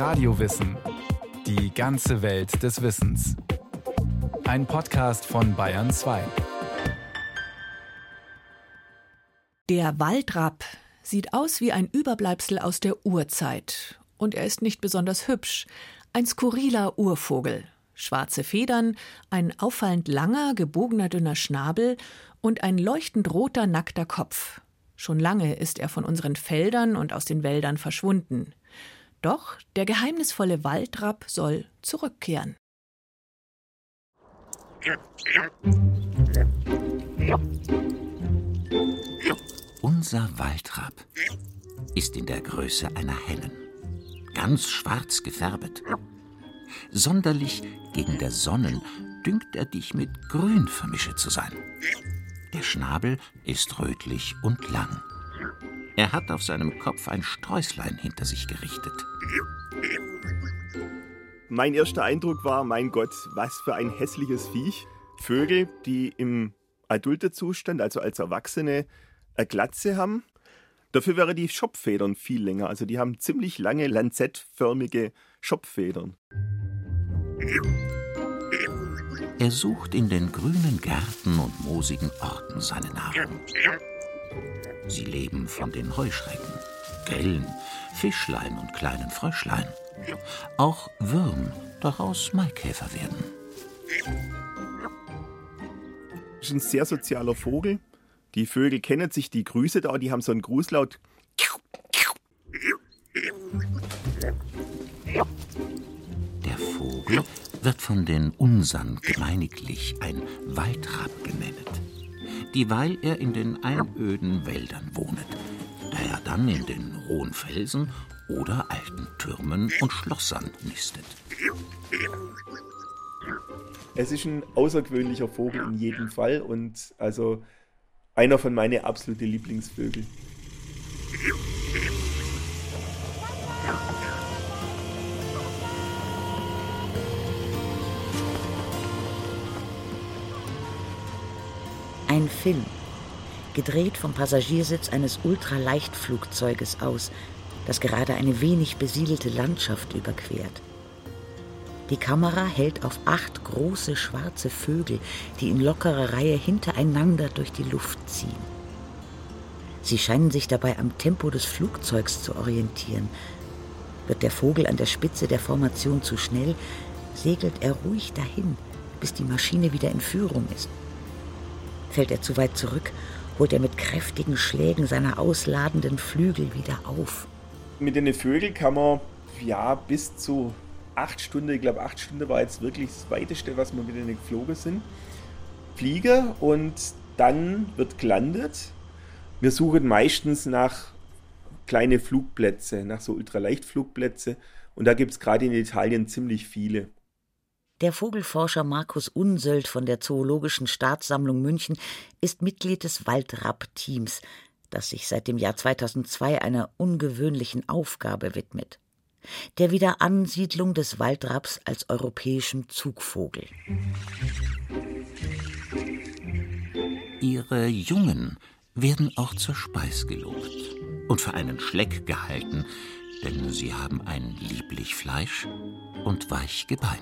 Radiowissen. Die ganze Welt des Wissens. Ein Podcast von Bayern 2. Der Waldrapp sieht aus wie ein Überbleibsel aus der Urzeit. Und er ist nicht besonders hübsch. Ein skurriler Urvogel. Schwarze Federn, ein auffallend langer, gebogener dünner Schnabel und ein leuchtend roter, nackter Kopf. Schon lange ist er von unseren Feldern und aus den Wäldern verschwunden. Doch der geheimnisvolle Waldrapp soll zurückkehren. Unser Waldrapp ist in der Größe einer Hennen, ganz schwarz gefärbet. Sonderlich gegen der Sonnen dünkt er dich mit Grün vermische zu sein. Der Schnabel ist rötlich und lang. Er hat auf seinem Kopf ein Sträußlein hinter sich gerichtet. Mein erster Eindruck war, mein Gott, was für ein hässliches Viech. Vögel, die im Adultezustand, also als Erwachsene, eine Glatze haben. Dafür wären die Schopffedern viel länger. Also die haben ziemlich lange lanzettförmige Schopffedern. Er sucht in den grünen Gärten und moosigen Orten seine Nahrung. Sie leben von den Heuschrecken, Grillen, Fischlein und kleinen Fröschlein. Auch Würm, daraus Maikäfer werden. Das ist ein sehr sozialer Vogel. Die Vögel kennen sich, die grüßen da, die haben so einen Grußlaut. Der Vogel wird von den Unsern gemeiniglich ein Waldrapp genannt, dieweil er in den einöden Wäldern wohnet, da er dann in den hohen Felsen oder alten Türmen und Schlossern nistet. Es ist ein außergewöhnlicher Vogel in jedem Fall und also einer von meinen absoluten Lieblingsvögeln. Ein Film, gedreht vom Passagiersitz eines Ultraleichtflugzeuges aus, das gerade eine wenig besiedelte Landschaft überquert. Die Kamera hält auf acht große schwarze Vögel, die in lockerer Reihe hintereinander durch die Luft ziehen. Sie scheinen sich dabei am Tempo des Flugzeugs zu orientieren. Wird der Vogel an der Spitze der Formation zu schnell, segelt er ruhig dahin, bis die Maschine wieder in Führung ist. Fällt er zu weit zurück, holt er mit kräftigen Schlägen seiner ausladenden Flügel wieder auf. Mit den Vögeln kann man ja bis zu acht Stunden, ich glaube acht Stunden war jetzt wirklich das weiteste, was wir mit denen geflogen sind, fliegen und dann wird gelandet. Wir suchen meistens nach kleine Flugplätze, nach so Ultraleichtflugplätze und da gibt es gerade in Italien ziemlich viele. Der Vogelforscher Markus Unsöld von der Zoologischen Staatssammlung München ist Mitglied des Waldrapp-Teams, das sich seit dem Jahr 2002 einer ungewöhnlichen Aufgabe widmet. Der Wiederansiedlung des Waldrapps als europäischem Zugvogel. Ihre Jungen werden auch zur Speis gelobt und für einen Schleck gehalten, denn sie haben ein lieblich Fleisch und weich Gebein.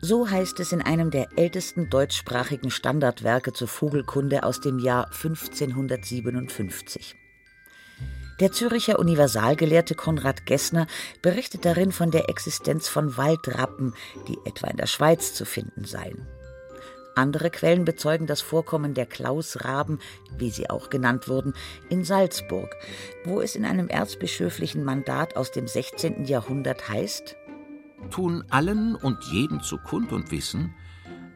So heißt es in einem der ältesten deutschsprachigen Standardwerke zur Vogelkunde aus dem Jahr 1557. Der Züricher Universalgelehrte Konrad Gessner berichtet darin von der Existenz von Waldrappen, die etwa in der Schweiz zu finden seien. Andere Quellen bezeugen das Vorkommen der Klausraben, wie sie auch genannt wurden, in Salzburg, wo es in einem erzbischöflichen Mandat aus dem 16. Jahrhundert heißt: Tun allen und jeden zu Kund und Wissen,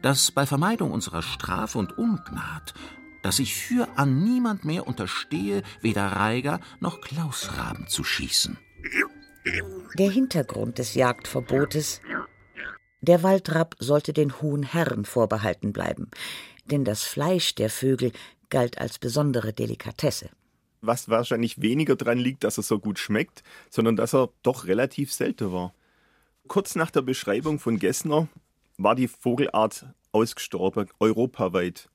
dass bei Vermeidung unserer Strafe und Ungnad, dass ich für an niemand mehr unterstehe, weder Reiger noch Klausraben zu schießen. Der Hintergrund des Jagdverbotes der Waldrapp sollte den hohen Herren vorbehalten bleiben, denn das Fleisch der Vögel galt als besondere Delikatesse. Was wahrscheinlich weniger daran liegt, dass er so gut schmeckt, sondern dass er doch relativ selten war. Kurz nach der Beschreibung von Gessner war die Vogelart ausgestorben, europaweit.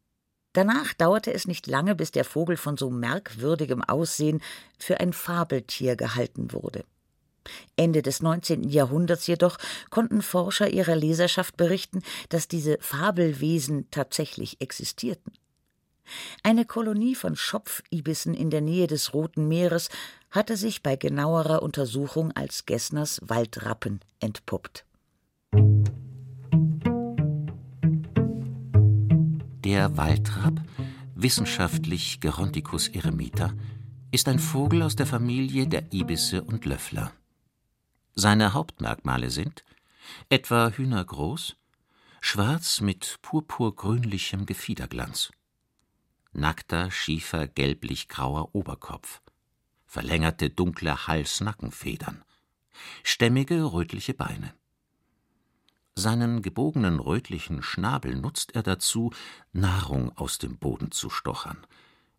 Danach dauerte es nicht lange, bis der Vogel von so merkwürdigem Aussehen für ein Fabeltier gehalten wurde. Ende des 19. Jahrhunderts jedoch konnten Forscher ihrer Leserschaft berichten, dass diese Fabelwesen tatsächlich existierten. Eine Kolonie von Schopfibissen in der Nähe des Roten Meeres hatte sich bei genauerer Untersuchung als Gessners Waldrappen entpuppt. Der Waldrapp, wissenschaftlich Geronticus eremita, ist ein Vogel aus der Familie der Ibisse und Löffler. Seine Hauptmerkmale sind etwa hühnergroß, schwarz mit purpurgrünlichem Gefiederglanz, nackter, schiefer, gelblich-grauer Oberkopf, verlängerte dunkle Hals-Nackenfedern, stämmige rötliche Beine. Seinen gebogenen rötlichen Schnabel nutzt er dazu, Nahrung aus dem Boden zu stochern,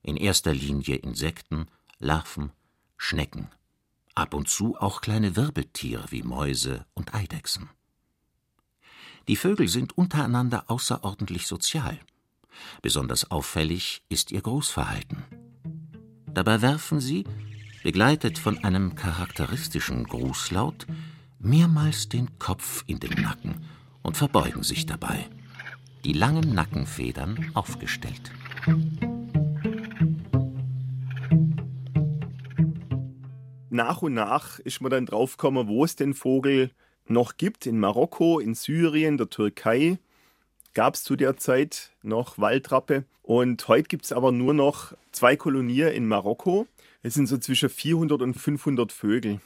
in erster Linie Insekten, Larven, Schnecken ab und zu auch kleine Wirbeltiere wie Mäuse und Eidechsen. Die Vögel sind untereinander außerordentlich sozial. Besonders auffällig ist ihr Großverhalten. Dabei werfen sie, begleitet von einem charakteristischen Grußlaut, mehrmals den Kopf in den Nacken und verbeugen sich dabei, die langen Nackenfedern aufgestellt. Nach und nach ist man dann draufgekommen, wo es den Vogel noch gibt. In Marokko, in Syrien, der Türkei gab es zu der Zeit noch Waldrappe. Und heute gibt es aber nur noch zwei Kolonien in Marokko. Es sind so zwischen 400 und 500 Vögel.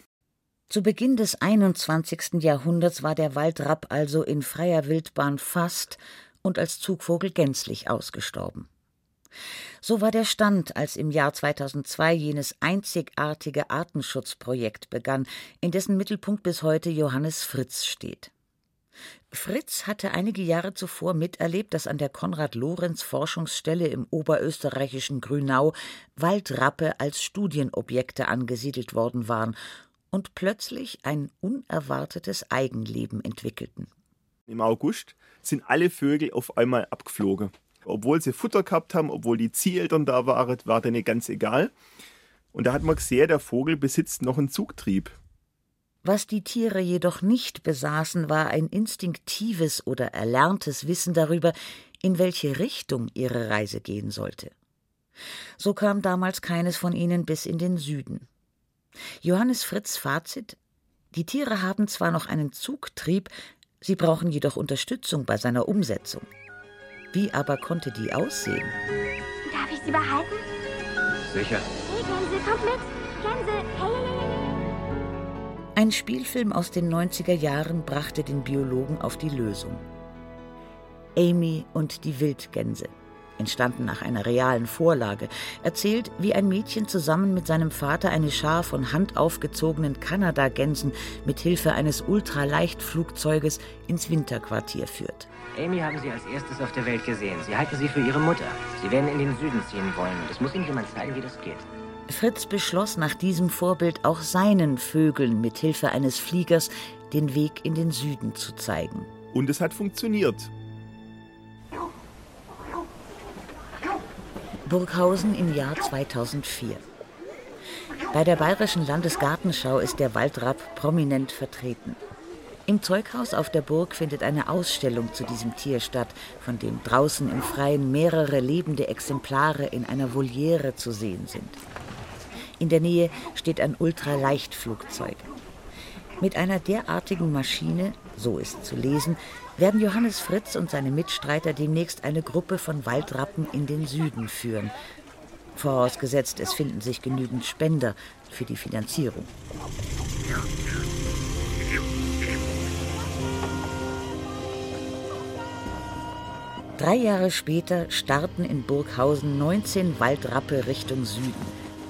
Zu Beginn des 21. Jahrhunderts war der Waldrapp also in freier Wildbahn fast und als Zugvogel gänzlich ausgestorben. So war der Stand, als im Jahr 2002 jenes einzigartige Artenschutzprojekt begann, in dessen Mittelpunkt bis heute Johannes Fritz steht. Fritz hatte einige Jahre zuvor miterlebt, dass an der Konrad-Lorenz-Forschungsstelle im oberösterreichischen Grünau Waldrappe als Studienobjekte angesiedelt worden waren und plötzlich ein unerwartetes Eigenleben entwickelten. Im August sind alle Vögel auf einmal abgeflogen obwohl sie Futter gehabt haben, obwohl die Zieheltern da waren, war denen ganz egal. Und da hat man gesehen, der Vogel besitzt noch einen Zugtrieb. Was die Tiere jedoch nicht besaßen, war ein instinktives oder erlerntes Wissen darüber, in welche Richtung ihre Reise gehen sollte. So kam damals keines von ihnen bis in den Süden. Johannes Fritz Fazit Die Tiere haben zwar noch einen Zugtrieb, sie brauchen jedoch Unterstützung bei seiner Umsetzung. Wie aber konnte die aussehen? Darf ich sie behalten? Sicher. Hey, Gänse, kommt mit! Gänse, hey! Ein Spielfilm aus den 90er Jahren brachte den Biologen auf die Lösung. Amy und die Wildgänse, entstanden nach einer realen Vorlage, erzählt, wie ein Mädchen zusammen mit seinem Vater eine Schar von handaufgezogenen Kanadagänsen mit Hilfe eines Ultraleichtflugzeuges ins Winterquartier führt. Amy haben Sie als erstes auf der Welt gesehen. Sie halten sie für Ihre Mutter. Sie werden in den Süden ziehen wollen. Und es muss Ihnen jemand zeigen, wie das geht. Fritz beschloss nach diesem Vorbild auch seinen Vögeln mit Hilfe eines Fliegers den Weg in den Süden zu zeigen. Und es hat funktioniert. Burghausen im Jahr 2004. Bei der Bayerischen Landesgartenschau ist der Waldrapp prominent vertreten. Im Zeughaus auf der Burg findet eine Ausstellung zu diesem Tier statt, von dem draußen im Freien mehrere lebende Exemplare in einer Voliere zu sehen sind. In der Nähe steht ein Ultraleichtflugzeug. Mit einer derartigen Maschine, so ist zu lesen, werden Johannes Fritz und seine Mitstreiter demnächst eine Gruppe von Waldrappen in den Süden führen. Vorausgesetzt, es finden sich genügend Spender für die Finanzierung. Drei Jahre später starten in Burghausen 19 Waldrappe Richtung Süden,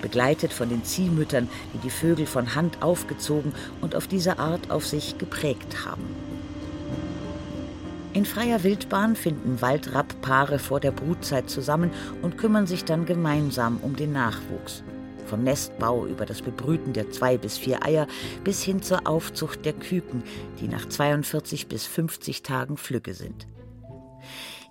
begleitet von den Ziehmüttern, die die Vögel von Hand aufgezogen und auf diese Art auf sich geprägt haben. In freier Wildbahn finden Waldrapp-Paare vor der Brutzeit zusammen und kümmern sich dann gemeinsam um den Nachwuchs. Vom Nestbau über das Bebrüten der zwei bis vier Eier bis hin zur Aufzucht der Küken, die nach 42 bis 50 Tagen Flügge sind.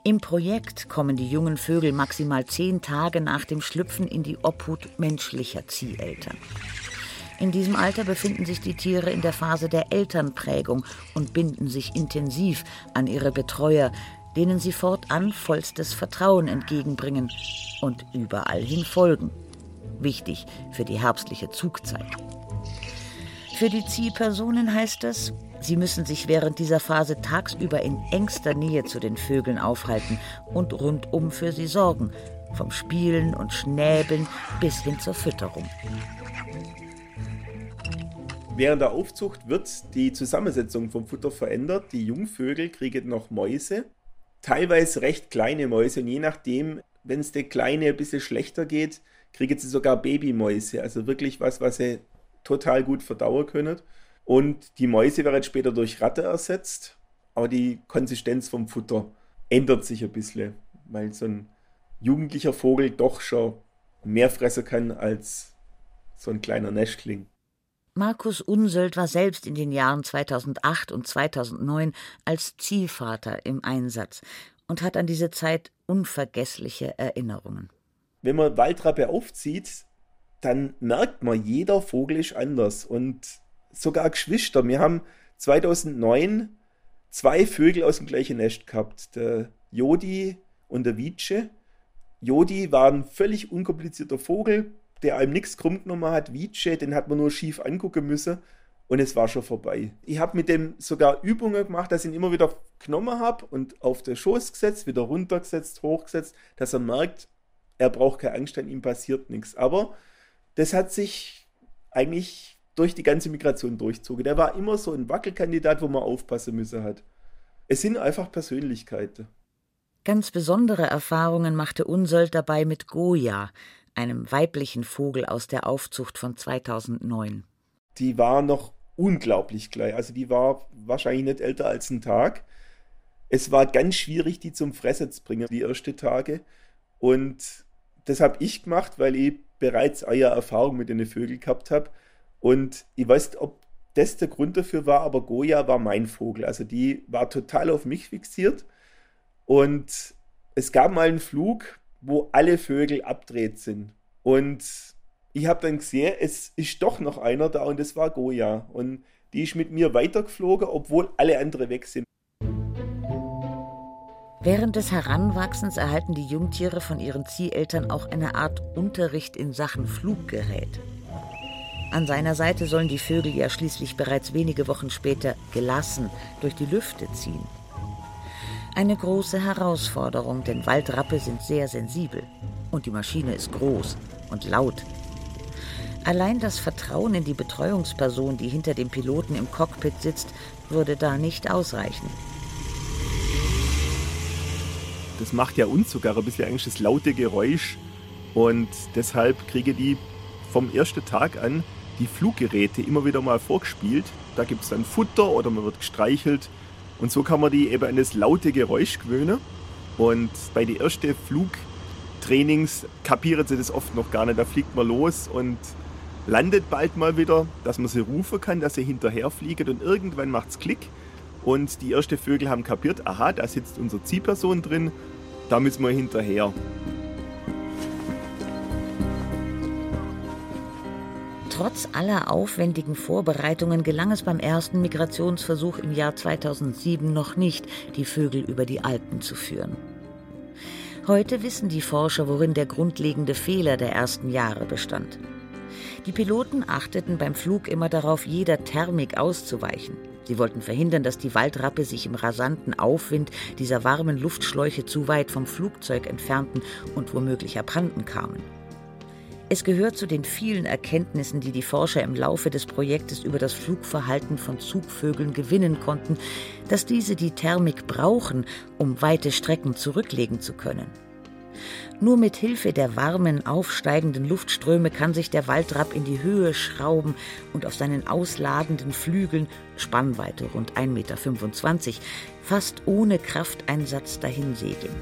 Im Projekt kommen die jungen Vögel maximal zehn Tage nach dem Schlüpfen in die Obhut menschlicher Zieheltern. In diesem Alter befinden sich die Tiere in der Phase der Elternprägung und binden sich intensiv an ihre Betreuer, denen sie fortan vollstes Vertrauen entgegenbringen und überall hin folgen. Wichtig für die herbstliche Zugzeit. Für die Zielpersonen heißt das, sie müssen sich während dieser Phase tagsüber in engster Nähe zu den Vögeln aufhalten und rundum für sie sorgen, vom Spielen und Schnäbeln bis hin zur Fütterung. Während der Aufzucht wird die Zusammensetzung vom Futter verändert. Die Jungvögel kriegen noch Mäuse, teilweise recht kleine Mäuse und je nachdem, wenn es der Kleine ein bisschen schlechter geht, kriegen sie sogar Babymäuse. Also wirklich was, was sie total gut verdauen können. Und die Mäuse werden später durch Ratte ersetzt, aber die Konsistenz vom Futter ändert sich ein bisschen, weil so ein jugendlicher Vogel doch schon mehr fressen kann als so ein kleiner Nestling. Markus Unsöld war selbst in den Jahren 2008 und 2009 als Ziehvater im Einsatz und hat an diese Zeit unvergessliche Erinnerungen. Wenn man Waldrappe aufzieht, dann merkt man, jeder Vogel ist anders und sogar Geschwister. Wir haben 2009 zwei Vögel aus dem gleichen Nest gehabt, der Jodi und der Wietsche. Jodi war ein völlig unkomplizierter Vogel, der einem nichts krumm genommen hat. Wietsche, den hat man nur schief angucken müssen und es war schon vorbei. Ich habe mit dem sogar Übungen gemacht, dass ich ihn immer wieder genommen habe und auf den Schoß gesetzt, wieder runtergesetzt, hochgesetzt, dass er merkt, er braucht keine Angst, an ihm passiert nichts. Aber das hat sich eigentlich durch die ganze Migration durchzogen. Der war immer so ein Wackelkandidat, wo man aufpassen müsse hat. Es sind einfach Persönlichkeiten. Ganz besondere Erfahrungen machte Unsold dabei mit Goya, einem weiblichen Vogel aus der Aufzucht von 2009. Die war noch unglaublich klein. Also die war wahrscheinlich nicht älter als ein Tag. Es war ganz schwierig, die zum Fressen zu bringen, die ersten Tage. Und das habe ich gemacht, weil ich bereits eine Erfahrung mit den Vögeln gehabt habe. Und ich weiß ob das der Grund dafür war, aber Goya war mein Vogel. Also die war total auf mich fixiert. Und es gab mal einen Flug, wo alle Vögel abdreht sind. Und ich habe dann gesehen, es ist doch noch einer da und das war Goya. Und die ist mit mir weitergeflogen, obwohl alle andere weg sind. Während des Heranwachsens erhalten die Jungtiere von ihren Zieheltern auch eine Art Unterricht in Sachen Fluggerät. An seiner Seite sollen die Vögel ja schließlich bereits wenige Wochen später gelassen durch die Lüfte ziehen. Eine große Herausforderung, denn Waldrappe sind sehr sensibel und die Maschine ist groß und laut. Allein das Vertrauen in die Betreuungsperson, die hinter dem Piloten im Cockpit sitzt, würde da nicht ausreichen. Das macht ja uns sogar ein bisschen eigentlich das laute Geräusch. Und deshalb kriege die vom ersten Tag an die Fluggeräte immer wieder mal vorgespielt. Da gibt es dann Futter oder man wird gestreichelt. Und so kann man die eben an das laute Geräusch gewöhnen. Und bei den ersten Flugtrainings kapieren sie das oft noch gar nicht. Da fliegt man los und landet bald mal wieder, dass man sie rufen kann, dass sie hinterher fliegen und irgendwann macht es Klick und die ersten Vögel haben kapiert, aha, da sitzt unsere Ziehperson drin, da müssen wir hinterher. Trotz aller aufwendigen Vorbereitungen gelang es beim ersten Migrationsversuch im Jahr 2007 noch nicht, die Vögel über die Alpen zu führen. Heute wissen die Forscher, worin der grundlegende Fehler der ersten Jahre bestand. Die Piloten achteten beim Flug immer darauf, jeder Thermik auszuweichen. Sie wollten verhindern, dass die Waldrappe sich im rasanten Aufwind dieser warmen Luftschläuche zu weit vom Flugzeug entfernten und womöglich abhanden kamen. Es gehört zu den vielen Erkenntnissen, die die Forscher im Laufe des Projektes über das Flugverhalten von Zugvögeln gewinnen konnten, dass diese die Thermik brauchen, um weite Strecken zurücklegen zu können. Nur mit Hilfe der warmen, aufsteigenden Luftströme kann sich der Waldrapp in die Höhe schrauben und auf seinen ausladenden Flügeln, Spannweite rund 1,25 Meter, fast ohne Krafteinsatz dahinsegeln.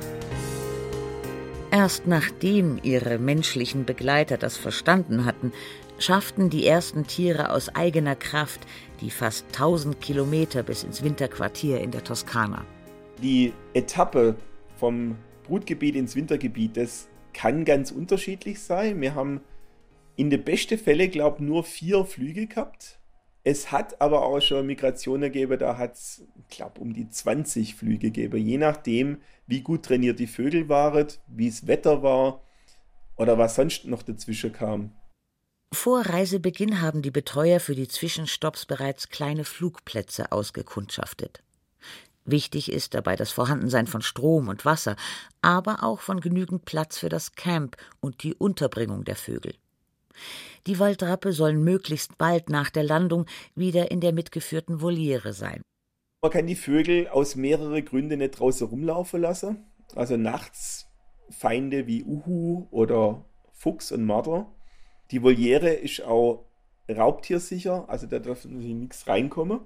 Erst nachdem ihre menschlichen Begleiter das verstanden hatten, schafften die ersten Tiere aus eigener Kraft die fast 1000 Kilometer bis ins Winterquartier in der Toskana. Die Etappe vom Brutgebiet ins Wintergebiet, das kann ganz unterschiedlich sein. Wir haben in den besten Fällen, glaube nur vier Flüge gehabt. Es hat aber auch schon Migrationen gegeben, da hat es, glaube um die 20 Flüge gegeben, je nachdem, wie gut trainiert die Vögel waren, wie es Wetter war oder was sonst noch dazwischen kam. Vor Reisebeginn haben die Betreuer für die Zwischenstopps bereits kleine Flugplätze ausgekundschaftet. Wichtig ist dabei das Vorhandensein von Strom und Wasser, aber auch von genügend Platz für das Camp und die Unterbringung der Vögel. Die Waldrappe sollen möglichst bald nach der Landung wieder in der mitgeführten Voliere sein. Man kann die Vögel aus mehreren Gründen nicht draußen rumlaufen lassen. Also nachts Feinde wie Uhu oder Fuchs und Marder. Die Voliere ist auch raubtiersicher, also da darf natürlich nichts reinkommen.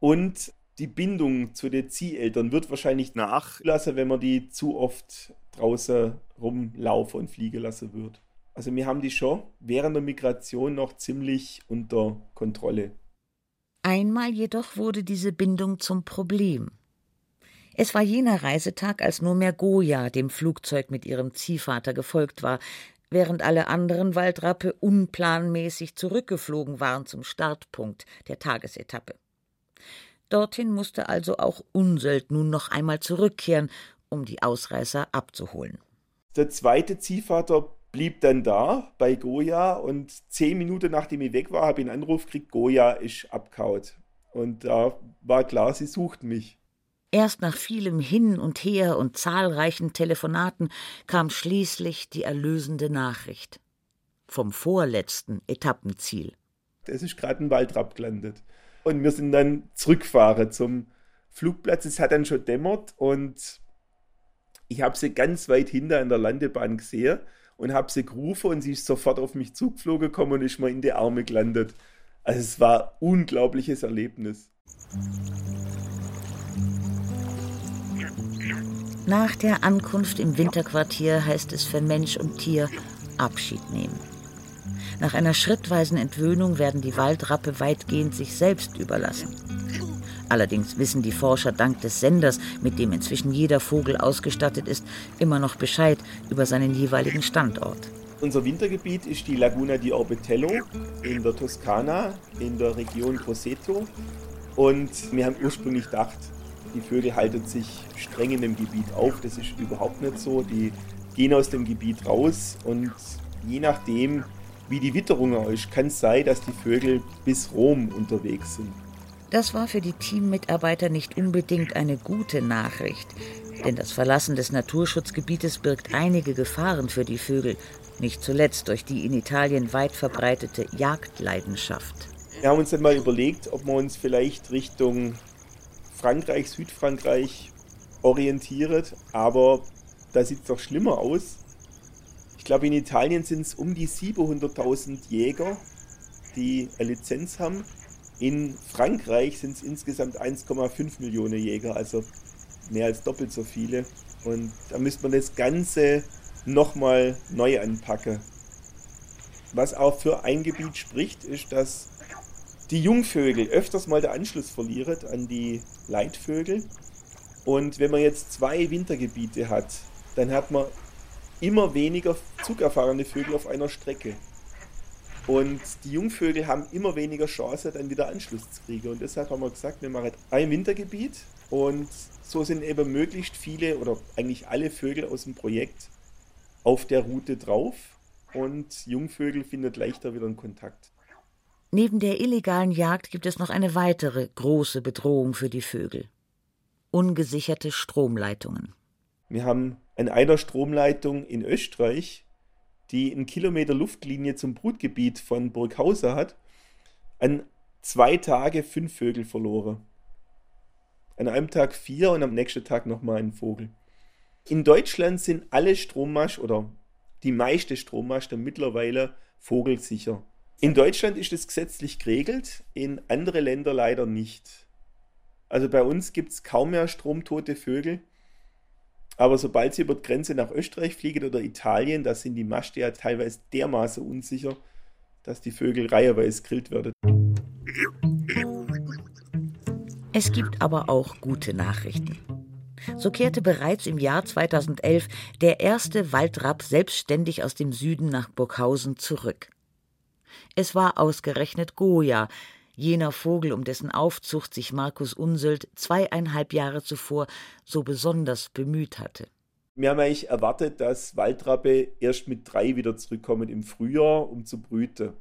Und die Bindung zu den Zieheltern wird wahrscheinlich nachlassen, wenn man die zu oft draußen rumlaufen und fliegen lassen wird. Also wir haben die schon während der Migration noch ziemlich unter Kontrolle. Einmal jedoch wurde diese Bindung zum Problem. Es war jener Reisetag, als nur mehr Goya dem Flugzeug mit ihrem Ziehvater gefolgt war, während alle anderen Waldrappe unplanmäßig zurückgeflogen waren zum Startpunkt der Tagesetappe. Dorthin musste also auch Unseld nun noch einmal zurückkehren, um die Ausreißer abzuholen. Der zweite Ziehvater blieb dann da bei Goya und zehn Minuten nachdem ich weg war, habe ich einen Anruf gekriegt, Goya ist abkaut. Und da war klar, sie sucht mich. Erst nach vielem Hin und Her und zahlreichen Telefonaten kam schließlich die erlösende Nachricht. Vom vorletzten Etappenziel. Es ist gerade ein Waldrapp gelandet. Und wir sind dann zurückgefahren zum Flugplatz. Es hat dann schon dämmert und ich habe sie ganz weit hinter in der Landebahn gesehen und habe sie gerufen und sie ist sofort auf mich zugeflogen gekommen und ist mir in die Arme gelandet. Also es war ein unglaubliches Erlebnis. Nach der Ankunft im Winterquartier heißt es für Mensch und Tier Abschied nehmen. Nach einer schrittweisen Entwöhnung werden die Waldrappe weitgehend sich selbst überlassen. Allerdings wissen die Forscher dank des Senders, mit dem inzwischen jeder Vogel ausgestattet ist, immer noch Bescheid über seinen jeweiligen Standort. Unser Wintergebiet ist die Laguna di Orbetello in der Toskana, in der Region Grosseto. Und wir haben ursprünglich gedacht, die Vögel halten sich streng in dem Gebiet auf. Das ist überhaupt nicht so. Die gehen aus dem Gebiet raus und je nachdem, wie die Witterung ist, kann es sein, dass die Vögel bis Rom unterwegs sind. Das war für die Teammitarbeiter nicht unbedingt eine gute Nachricht, denn das Verlassen des Naturschutzgebietes birgt einige Gefahren für die Vögel, nicht zuletzt durch die in Italien weit verbreitete Jagdleidenschaft. Wir haben uns dann mal überlegt, ob wir uns vielleicht Richtung Frankreich, Südfrankreich orientiert, aber da sieht es doch schlimmer aus. Ich glaube, in Italien sind es um die 700.000 Jäger, die eine Lizenz haben in Frankreich sind es insgesamt 1,5 Millionen Jäger, also mehr als doppelt so viele. Und da müsste man das Ganze nochmal neu anpacken. Was auch für ein Gebiet spricht, ist, dass die Jungvögel öfters mal den Anschluss verlieren an die Leitvögel. Und wenn man jetzt zwei Wintergebiete hat, dann hat man immer weniger zugerfahrene Vögel auf einer Strecke. Und die Jungvögel haben immer weniger Chance, dann wieder Anschluss zu kriegen. Und deshalb haben wir gesagt, wir machen ein Wintergebiet und so sind eben möglichst viele oder eigentlich alle Vögel aus dem Projekt auf der Route drauf und Jungvögel findet leichter wieder einen Kontakt. Neben der illegalen Jagd gibt es noch eine weitere große Bedrohung für die Vögel. Ungesicherte Stromleitungen. Wir haben an einer Stromleitung in Österreich die einen Kilometer Luftlinie zum Brutgebiet von Burghausen hat, an zwei Tage fünf Vögel verloren. An einem Tag vier und am nächsten Tag nochmal ein Vogel. In Deutschland sind alle Strommast oder die meiste Strommasten mittlerweile vogelsicher. In Deutschland ist es gesetzlich geregelt, in andere Länder leider nicht. Also bei uns gibt es kaum mehr stromtote Vögel. Aber sobald sie über die Grenze nach Österreich fliegen oder Italien, da sind die Maste ja teilweise dermaßen unsicher, dass die Vögel reiheweise grillt werden. Es gibt aber auch gute Nachrichten. So kehrte bereits im Jahr 2011 der erste Waldrapp selbstständig aus dem Süden nach Burghausen zurück. Es war ausgerechnet Goya, jener Vogel, um dessen Aufzucht sich Markus Unseld zweieinhalb Jahre zuvor so besonders bemüht hatte. Wir haben eigentlich erwartet, dass Waldrappe erst mit drei wieder zurückkommen im Frühjahr, um zu brüten.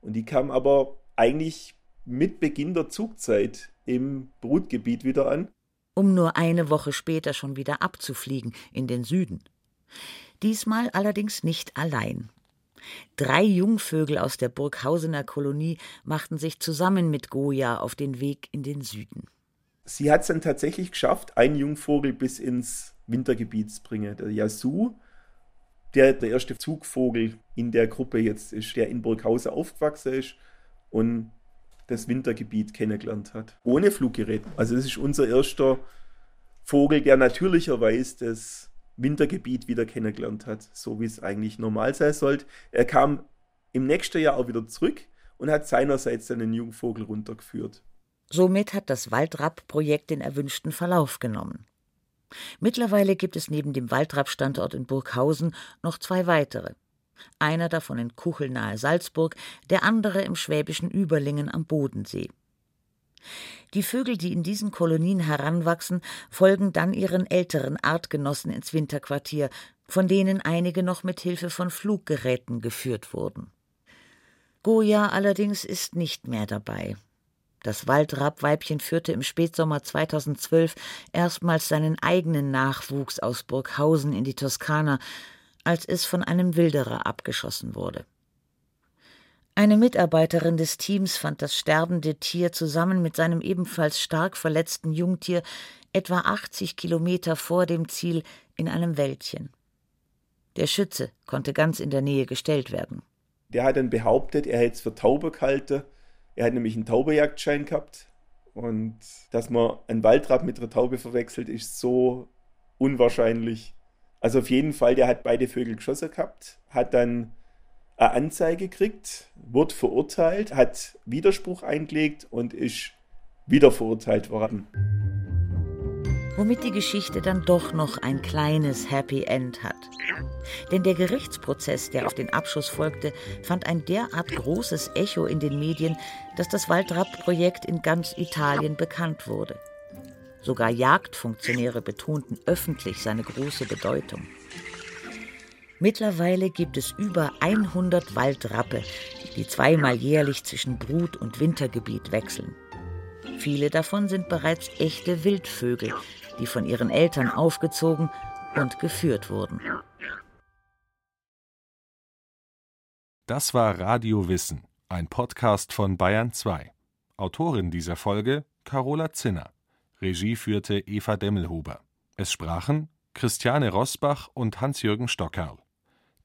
Und die kam aber eigentlich mit Beginn der Zugzeit im Brutgebiet wieder an. Um nur eine Woche später schon wieder abzufliegen in den Süden. Diesmal allerdings nicht allein. Drei Jungvögel aus der Burghausener Kolonie machten sich zusammen mit Goya auf den Weg in den Süden. Sie hat es dann tatsächlich geschafft, einen Jungvogel bis ins Wintergebiet zu bringen. Der Yasu, der der erste Zugvogel in der Gruppe jetzt ist, der in Burghausen aufgewachsen ist und das Wintergebiet kennengelernt hat. Ohne Fluggerät. Also das ist unser erster Vogel, der natürlicherweise das Wintergebiet wieder kennengelernt hat, so wie es eigentlich normal sein sollte. Er kam im nächsten Jahr auch wieder zurück und hat seinerseits seinen Jungvogel runtergeführt. Somit hat das Waldrapp-Projekt den erwünschten Verlauf genommen. Mittlerweile gibt es neben dem Waldrapp-Standort in Burghausen noch zwei weitere. Einer davon in Kuchel nahe Salzburg, der andere im schwäbischen Überlingen am Bodensee. Die Vögel, die in diesen Kolonien heranwachsen, folgen dann ihren älteren Artgenossen ins Winterquartier, von denen einige noch mit Hilfe von Fluggeräten geführt wurden. Goya allerdings ist nicht mehr dabei. Das Waldrappweibchen führte im Spätsommer 2012 erstmals seinen eigenen Nachwuchs aus Burghausen in die Toskana, als es von einem Wilderer abgeschossen wurde. Eine Mitarbeiterin des Teams fand das sterbende Tier zusammen mit seinem ebenfalls stark verletzten Jungtier etwa 80 Kilometer vor dem Ziel in einem Wäldchen. Der Schütze konnte ganz in der Nähe gestellt werden. Der hat dann behauptet, er hätte es für Taube gehalten. Er hat nämlich einen Taubejagdschein gehabt. Und dass man einen Waldrapp mit einer Taube verwechselt, ist so unwahrscheinlich. Also auf jeden Fall, der hat beide Vögel geschossen gehabt, hat dann eine Anzeige gekriegt, wurde verurteilt, hat Widerspruch eingelegt und ist wieder verurteilt worden. Womit die Geschichte dann doch noch ein kleines Happy End hat. Denn der Gerichtsprozess, der auf den Abschuss folgte, fand ein derart großes Echo in den Medien, dass das Waldrapp-Projekt in ganz Italien bekannt wurde. Sogar Jagdfunktionäre betonten öffentlich seine große Bedeutung. Mittlerweile gibt es über 100 Waldrappe, die zweimal jährlich zwischen Brut- und Wintergebiet wechseln. Viele davon sind bereits echte Wildvögel, die von ihren Eltern aufgezogen und geführt wurden. Das war Radio Wissen, ein Podcast von Bayern 2. Autorin dieser Folge Carola Zinner. Regie führte Eva Demmelhuber. Es sprachen Christiane Rosbach und Hans-Jürgen Stockerl.